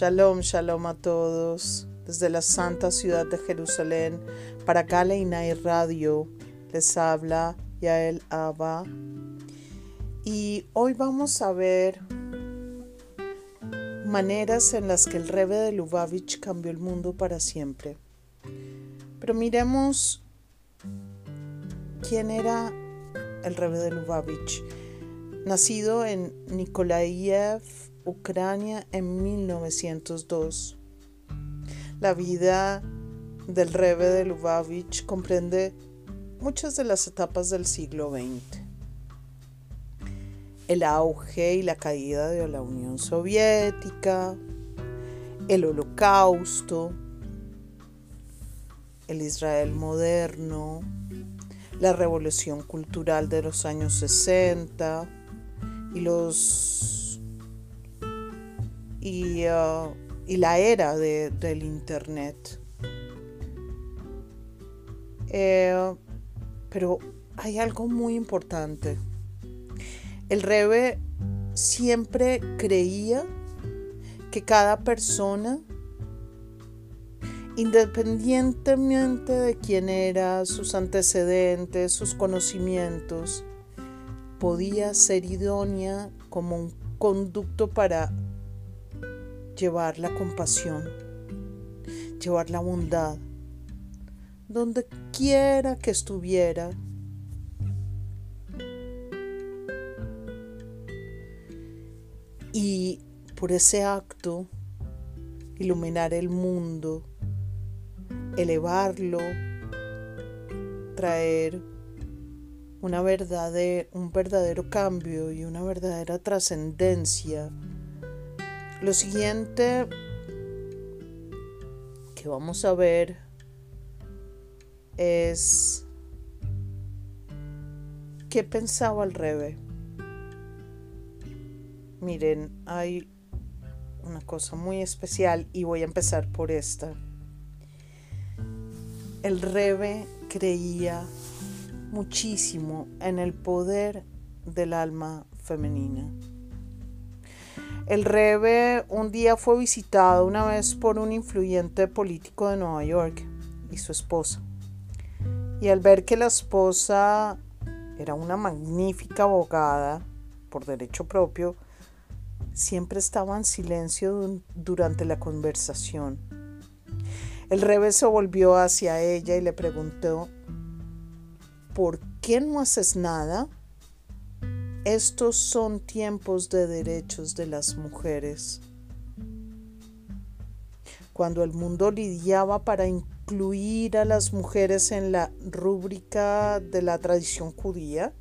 Shalom, shalom a todos. Desde la santa ciudad de Jerusalén, para y Radio, les habla Yael Abba. Y hoy vamos a ver maneras en las que el Rebe de Lubavitch cambió el mundo para siempre. Pero miremos quién era el Rebe de Lubavitch. Nacido en Nikolaev, Ucrania en 1902. La vida del Rebbe de Lubavitch comprende muchas de las etapas del siglo XX. El auge y la caída de la Unión Soviética, el Holocausto, el Israel moderno, la revolución cultural de los años 60 y los Uh, y, la era del Internet. Eh, pero hay algo muy importante. El Rebe siempre creía que cada persona, independientemente de quién era, sus antecedentes, sus conocimientos, podía ser idónea como un conducto para llevar la compasión, llevar la bondad, donde quiera que estuviera. Y por ese acto, iluminar el mundo, elevarlo, traer una un verdadero cambio y una verdadera trascendencia lo siguiente que vamos a ver es qué pensaba el Rebe. Miren, hay una cosa muy especial y voy a empezar por esta. El Rebe creía muchísimo en el poder del alma femenina. El Rebe un día fue visitado una vez por un influyente político de Nueva York y su esposa. Y al ver que la esposa era una magnífica abogada por derecho propio, siempre estaba en silencio durante la conversación. El Rebe se volvió hacia ella y le preguntó, ¿por qué no haces nada? Estos son tiempos de derechos de las mujeres. Cuando el mundo lidiaba para incluir a las mujeres en la rúbrica de la tradición judía,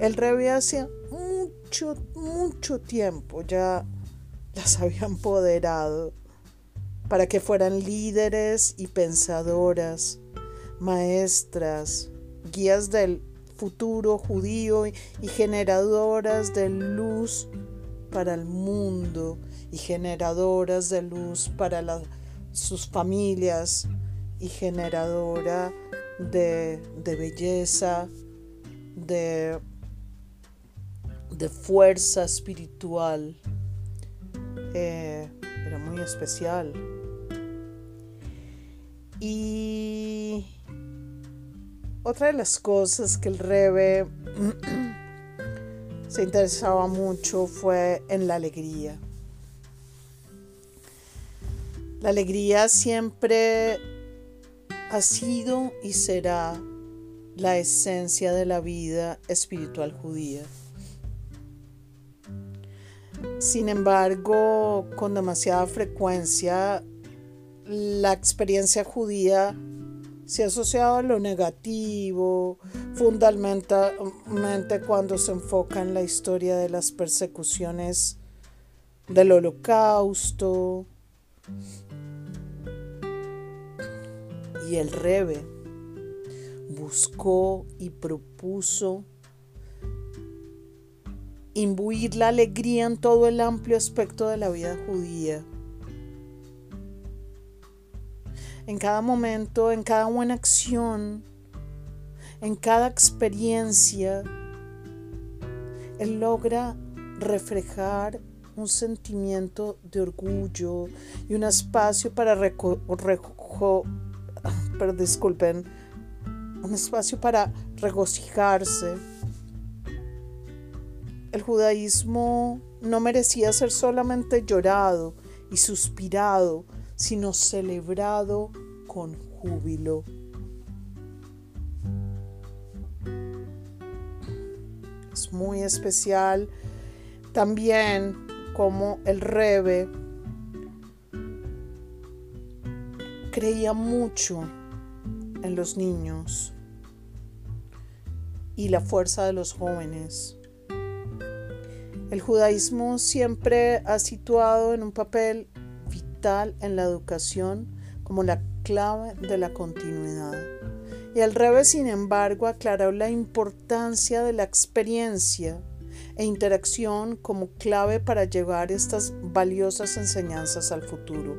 el rey hace mucho, mucho tiempo ya las había empoderado para que fueran líderes y pensadoras, maestras, guías del futuro judío y generadoras de luz para el mundo y generadoras de luz para sus familias y generadora de, belleza, de, fuerza espiritual. Eh, era muy especial. Y otra de las cosas que el Rebe se interesaba mucho fue en la alegría. La alegría siempre ha sido y será la esencia de la vida espiritual judía. Sin embargo, con demasiada frecuencia, la experiencia judía se ha asociado a lo negativo, fundamentalmente cuando se enfoca en la historia de las persecuciones del holocausto. Y el Rebe buscó y propuso imbuir la alegría en todo el amplio aspecto de la vida judía en cada momento, en cada buena acción, en cada experiencia, Él logra reflejar un sentimiento de orgullo y un espacio para pero disculpen, un espacio para regocijarse. El judaísmo no merecía ser solamente llorado y suspirado, sino celebrado con júbilo. Es muy especial también como el Rebe creía mucho en los niños y la fuerza de los jóvenes. El judaísmo siempre ha situado en un papel en la educación como la clave de la continuidad. Y el revés, sin embargo, aclaró la importancia de la experiencia e interacción como clave para llevar estas valiosas enseñanzas al futuro.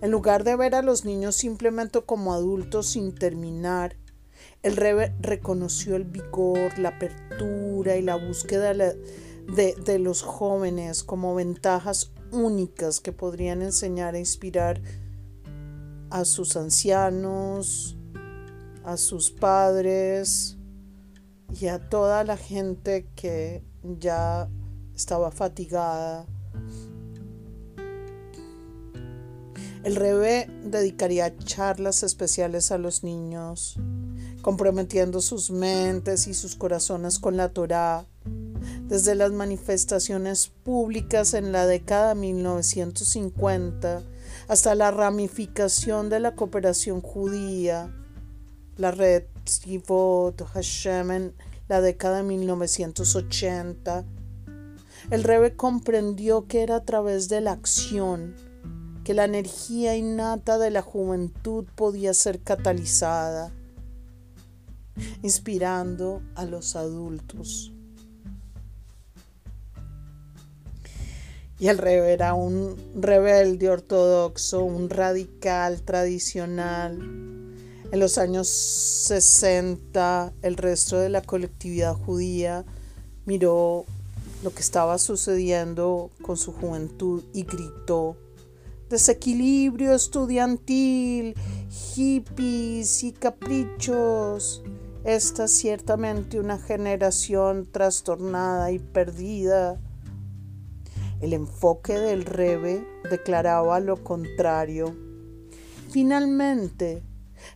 En lugar de ver a los niños simplemente como adultos sin terminar, el Rebe reconoció el vigor, la apertura y la búsqueda de, de los jóvenes como ventajas únicas que podrían enseñar e inspirar a sus ancianos, a sus padres y a toda la gente que ya estaba fatigada. El Rebe dedicaría charlas especiales a los niños, comprometiendo sus mentes y sus corazones con la Torá, desde las manifestaciones públicas en la década 1950 hasta la ramificación de la cooperación judía, la red Sivot Hashem en la década de 1980. El Rebe comprendió que era a través de la acción que la energía innata de la juventud podía ser catalizada, inspirando a los adultos. Y el rebe era un rebelde ortodoxo, un radical tradicional. En los años 60, el resto de la colectividad judía miró lo que estaba sucediendo con su juventud y gritó, desequilibrio estudiantil, hippies y caprichos. Esta es ciertamente una generación trastornada y perdida el enfoque del Rebe declaraba lo contrario. Finalmente,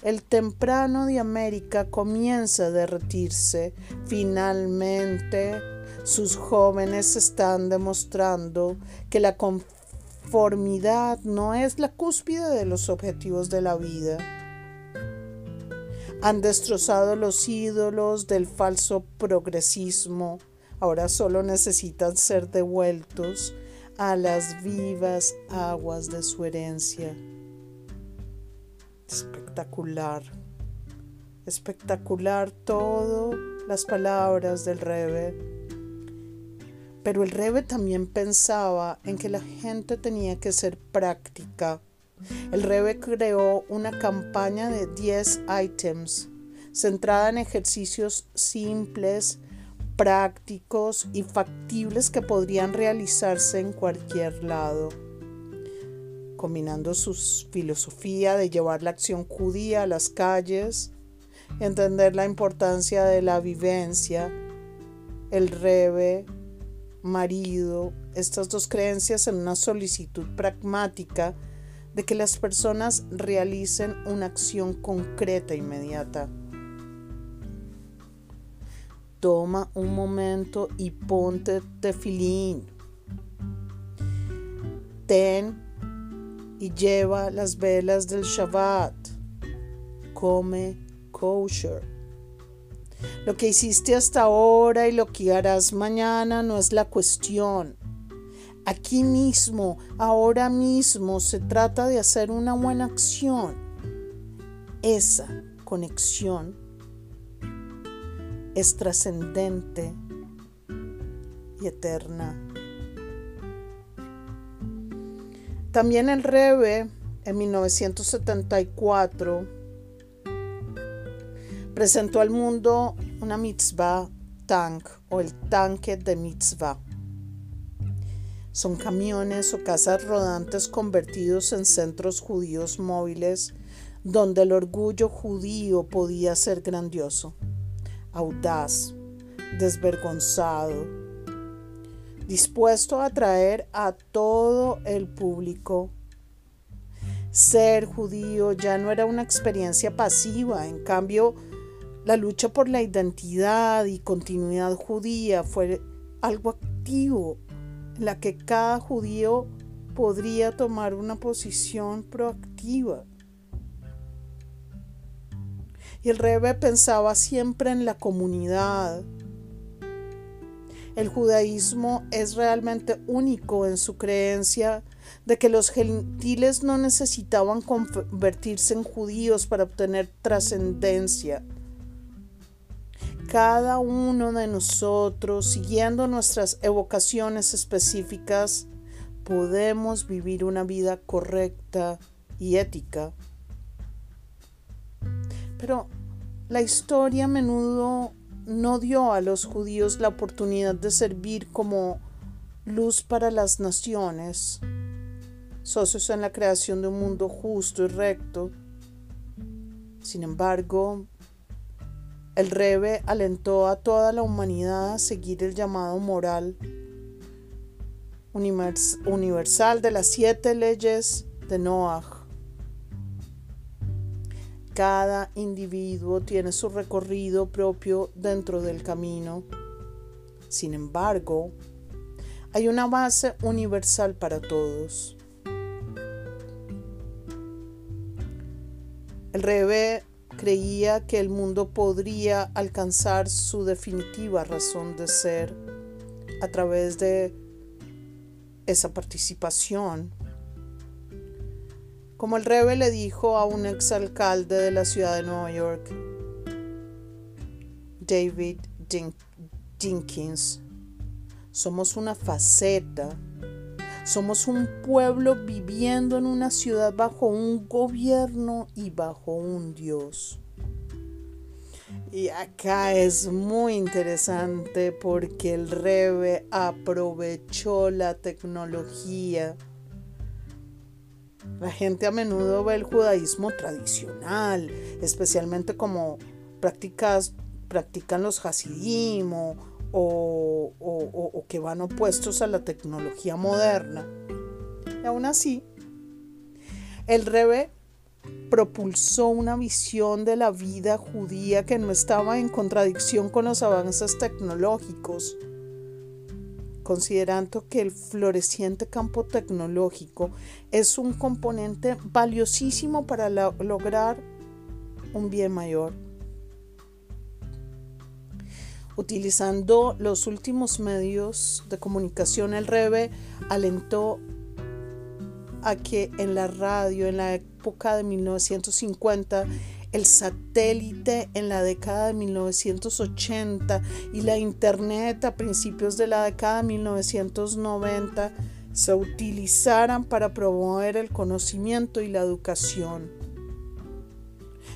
el temprano de América comienza a derretirse. Finalmente, sus jóvenes están demostrando que la conformidad no es la cúspide de los objetivos de la vida. Han destrozado los ídolos del falso progresismo ahora solo necesitan ser devueltos a las vivas aguas de su herencia. Espectacular, espectacular todo las palabras del Rebe. Pero el Rebe también pensaba en que la gente tenía que ser práctica. El Rebe creó una campaña de 10 items centrada en ejercicios simples prácticos y factibles que podrían realizarse en cualquier lado, combinando su filosofía de llevar la acción judía a las calles, entender la importancia de la vivencia, el rebe, marido, estas dos creencias en una solicitud pragmática de que las personas realicen una acción concreta e inmediata. Toma un momento y ponte tefilín. Ten y lleva las velas del Shabbat. Come kosher. Lo que hiciste hasta ahora y lo que harás mañana no es la cuestión. Aquí mismo, ahora mismo, se trata de hacer una buena acción. Esa conexión es trascendente y eterna. También el Rebe en 1974 presentó al mundo una mitzvah tank o el tanque de mitzvah. son camiones o casas rodantes convertidos en centros judíos móviles donde el orgullo judío podía ser grandioso, audaz, desvergonzado, dispuesto a atraer a todo el público. Ser judío ya no era una experiencia pasiva, en cambio, la lucha por la identidad y continuidad judía fue algo activo en la que cada judío podría tomar una posición proactiva. Y el Rebe pensaba siempre en la comunidad. El judaísmo es realmente único en su creencia de que los gentiles no necesitaban convertirse en judíos para obtener trascendencia. Cada uno de nosotros, siguiendo nuestras evocaciones específicas, podemos vivir una vida correcta y ética. Pero la historia a menudo no dio a los judíos la oportunidad de servir como luz para las naciones, socios en la creación de un mundo justo y recto. Sin embargo, el Rebe alentó a toda la humanidad a seguir el llamado moral universal de las siete leyes de Noah cada individuo tiene su recorrido propio dentro del camino. Sin embargo, hay una base universal para todos. El Rebe creía que el mundo podría alcanzar su definitiva razón de ser a través de esa participación como el Rebe le dijo a un exalcalde de la ciudad de Nueva York, David Jenkins, somos una faceta, somos un pueblo viviendo en una ciudad bajo un gobierno y bajo un Dios. Y acá es muy interesante porque el Rebe aprovechó la tecnología la gente a menudo ve el judaísmo tradicional, especialmente como prácticas, practican los hasidim o, o, que van opuestos a la tecnología moderna. Y aún así, el Rebe propulsó una visión de la vida judía que no estaba en contradicción con los avances tecnológicos considerando que el floreciente campo tecnológico es un componente valiosísimo para lograr un bien mayor. Utilizando los últimos medios de comunicación, el REVE alentó a que en la radio, en la época de 1950, el satélite en la década de 1980 y la Internet a principios de la década de 1990 se utilizaran para promover el conocimiento y la educación.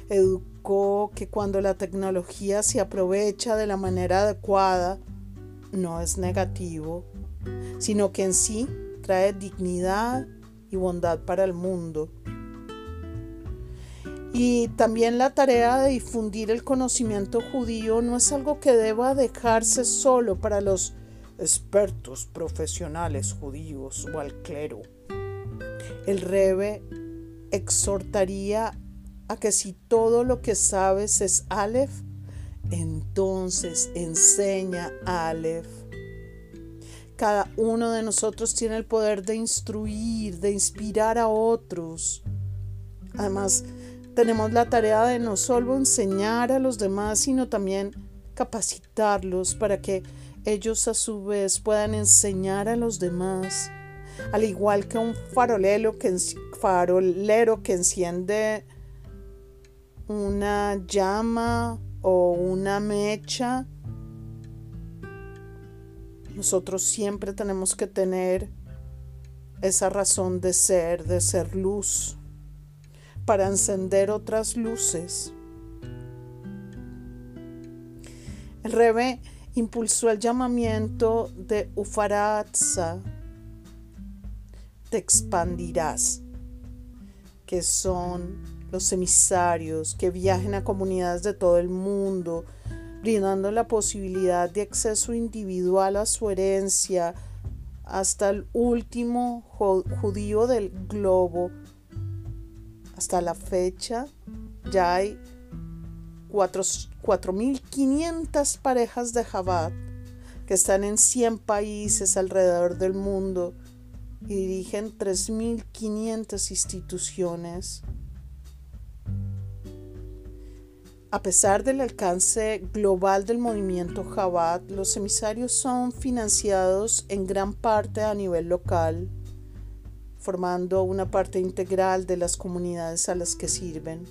Educó que cuando la tecnología se aprovecha de la manera adecuada, no es negativo, sino que en sí trae dignidad y bondad para el mundo. Y también la tarea de difundir el conocimiento judío no es algo que deba dejarse solo para los expertos profesionales judíos o al clero. El Rebe exhortaría a que si todo lo que sabes es Aleph, entonces enseña Aleph. Cada uno de nosotros tiene el poder de instruir, de inspirar a otros. Además, tenemos la tarea de no solo enseñar a los demás, sino también capacitarlos para que ellos a su vez puedan enseñar a los demás. Al igual que un farolero que, farolero que enciende una llama o una mecha, nosotros siempre tenemos que tener esa razón de ser, de ser luz para encender otras luces. El Rebe impulsó el llamamiento de Ufaratza, te expandirás, que son los emisarios que viajen a comunidades de todo el mundo, brindando la posibilidad de acceso individual a su herencia hasta el último judío del globo. Hasta la fecha ya hay 4.500 parejas de Jabat que están en 100 países alrededor del mundo y dirigen 3.500 instituciones. A pesar del alcance global del movimiento Jabat, los emisarios son financiados en gran parte a nivel local, formando una parte integral de las comunidades a las que sirven.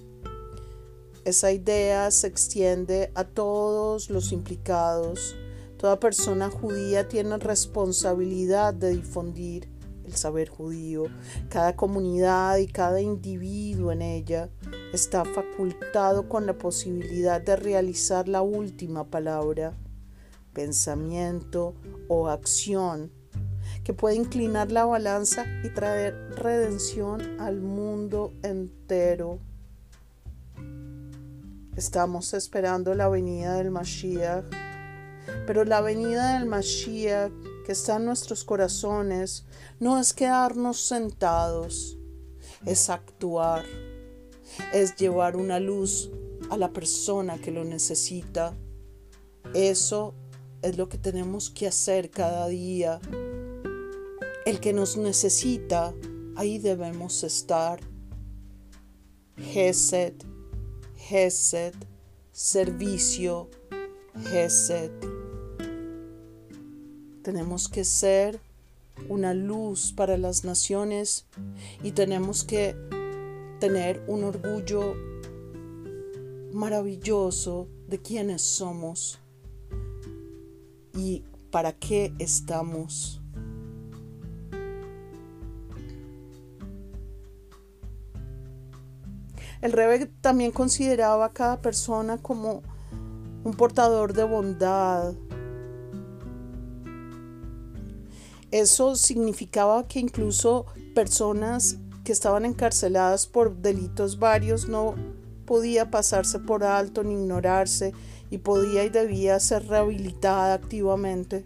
Esa idea se extiende a todos los implicados. Toda persona judía tiene responsabilidad de difundir el saber judío. Cada comunidad y cada individuo en ella está facultado con la posibilidad de realizar la última palabra, pensamiento o acción que puede inclinar la balanza y traer redención al mundo entero. Estamos esperando la venida del Mashiach, pero la venida del Mashiach que está en nuestros corazones no es quedarnos sentados, es actuar es llevar una luz a la persona que lo necesita. Eso es lo que tenemos que hacer cada día. El que nos necesita, ahí debemos estar. Gesed, Gesed, servicio, Gesed. Tenemos que ser una luz para las naciones y tenemos que tener un orgullo maravilloso de quiénes somos y para qué estamos. El Rebe también consideraba a cada persona como un portador de bondad. Eso significaba que incluso personas que estaban encarceladas por delitos varios no podía pasarse por alto ni ignorarse y podía y debía ser rehabilitada activamente.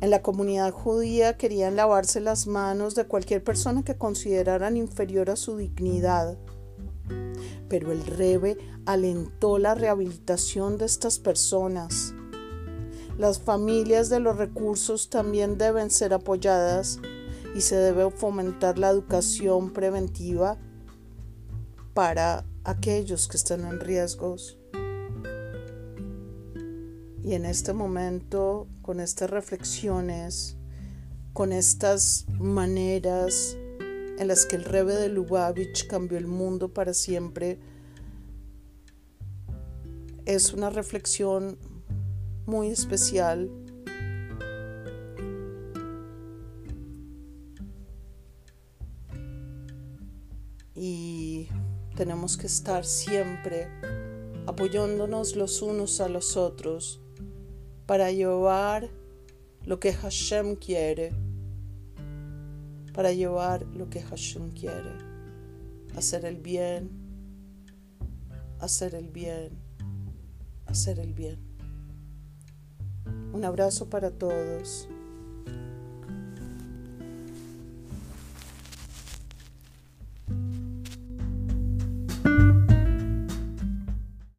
En la comunidad judía querían lavarse las manos de cualquier persona que consideraran inferior a su dignidad. Pero el Rebe alentó la rehabilitación de estas personas. Las familias de los recursos también deben ser apoyadas y se debe fomentar la educación preventiva para aquellos que están en riesgos. Y en este momento, con estas reflexiones, con estas maneras en las que el Rebe de Lubavitch cambió el mundo para siempre, es una reflexión muy especial. Y tenemos que estar siempre apoyándonos los unos a los otros para llevar lo que Hashem quiere, para llevar lo que Hashem quiere, hacer el bien, hacer el bien, hacer el bien. Un abrazo para todos.